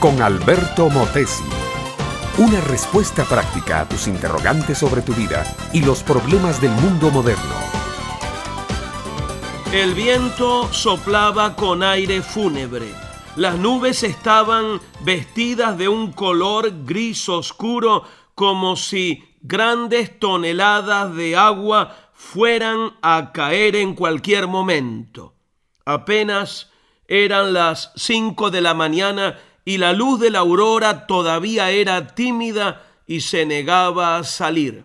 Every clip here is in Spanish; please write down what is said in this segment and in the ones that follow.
con Alberto Motesi. Una respuesta práctica a tus interrogantes sobre tu vida y los problemas del mundo moderno. El viento soplaba con aire fúnebre. Las nubes estaban vestidas de un color gris oscuro como si grandes toneladas de agua fueran a caer en cualquier momento. Apenas eran las cinco de la mañana y la luz de la aurora todavía era tímida y se negaba a salir.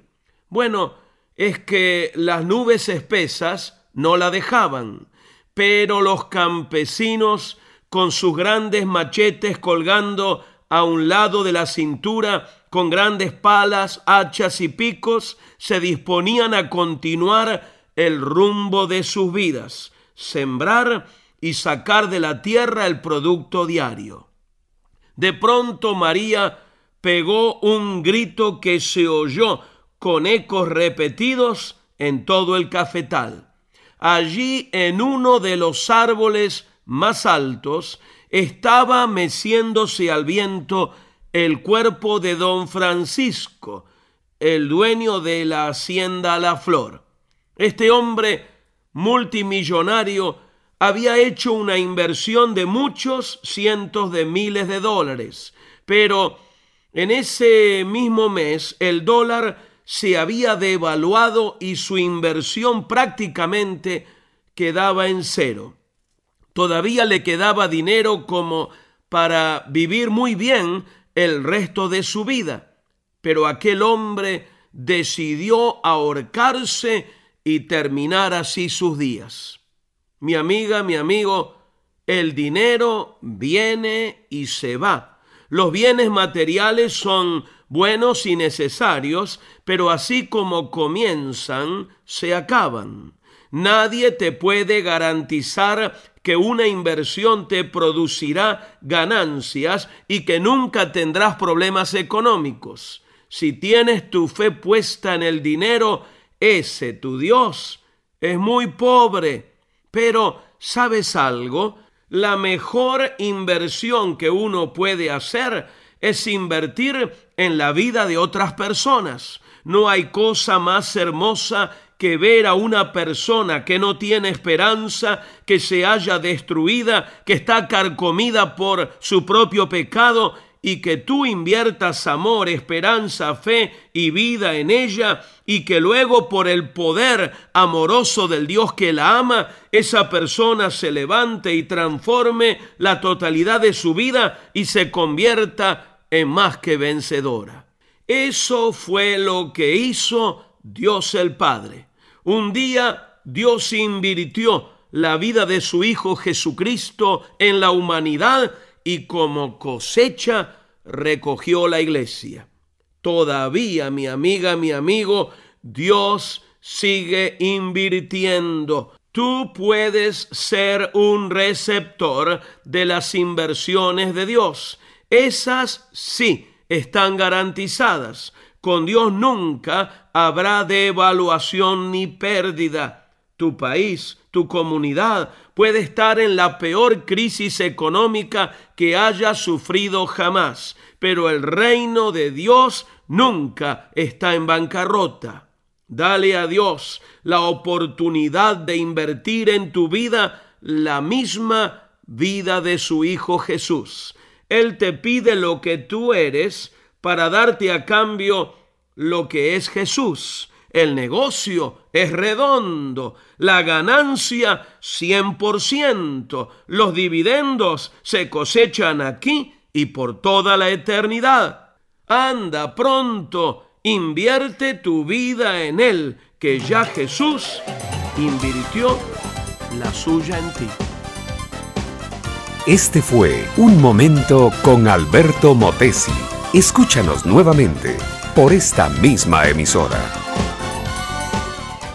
Bueno, es que las nubes espesas no la dejaban, pero los campesinos, con sus grandes machetes colgando a un lado de la cintura, con grandes palas, hachas y picos, se disponían a continuar el rumbo de sus vidas, sembrar y sacar de la tierra el producto diario. De pronto María pegó un grito que se oyó con ecos repetidos en todo el cafetal. Allí en uno de los árboles más altos estaba meciéndose al viento el cuerpo de don Francisco, el dueño de la hacienda La Flor. Este hombre multimillonario había hecho una inversión de muchos cientos de miles de dólares, pero en ese mismo mes el dólar se había devaluado y su inversión prácticamente quedaba en cero. Todavía le quedaba dinero como para vivir muy bien el resto de su vida, pero aquel hombre decidió ahorcarse y terminar así sus días mi amiga, mi amigo, el dinero viene y se va. Los bienes materiales son buenos y necesarios, pero así como comienzan, se acaban. Nadie te puede garantizar que una inversión te producirá ganancias y que nunca tendrás problemas económicos. Si tienes tu fe puesta en el dinero, ese tu Dios es muy pobre pero, ¿sabes algo? La mejor inversión que uno puede hacer es invertir en la vida de otras personas. No hay cosa más hermosa que ver a una persona que no tiene esperanza, que se haya destruida, que está carcomida por su propio pecado y que tú inviertas amor, esperanza, fe y vida en ella y que luego por el poder amoroso del Dios que la ama, esa persona se levante y transforme la totalidad de su vida y se convierta en más que vencedora. Eso fue lo que hizo Dios el Padre. Un día Dios invirtió la vida de su Hijo Jesucristo en la humanidad y como cosecha recogió la iglesia. Todavía, mi amiga, mi amigo, Dios sigue invirtiendo. Tú puedes ser un receptor de las inversiones de Dios. Esas sí están garantizadas. Con Dios nunca habrá devaluación ni pérdida tu país, tu comunidad puede estar en la peor crisis económica que haya sufrido jamás, pero el reino de Dios nunca está en bancarrota. Dale a Dios la oportunidad de invertir en tu vida la misma vida de su Hijo Jesús. Él te pide lo que tú eres para darte a cambio lo que es Jesús. El negocio es redondo, la ganancia 100%, los dividendos se cosechan aquí y por toda la eternidad. Anda pronto, invierte tu vida en Él, que ya Jesús invirtió la suya en ti. Este fue Un Momento con Alberto Motesi. Escúchanos nuevamente por esta misma emisora.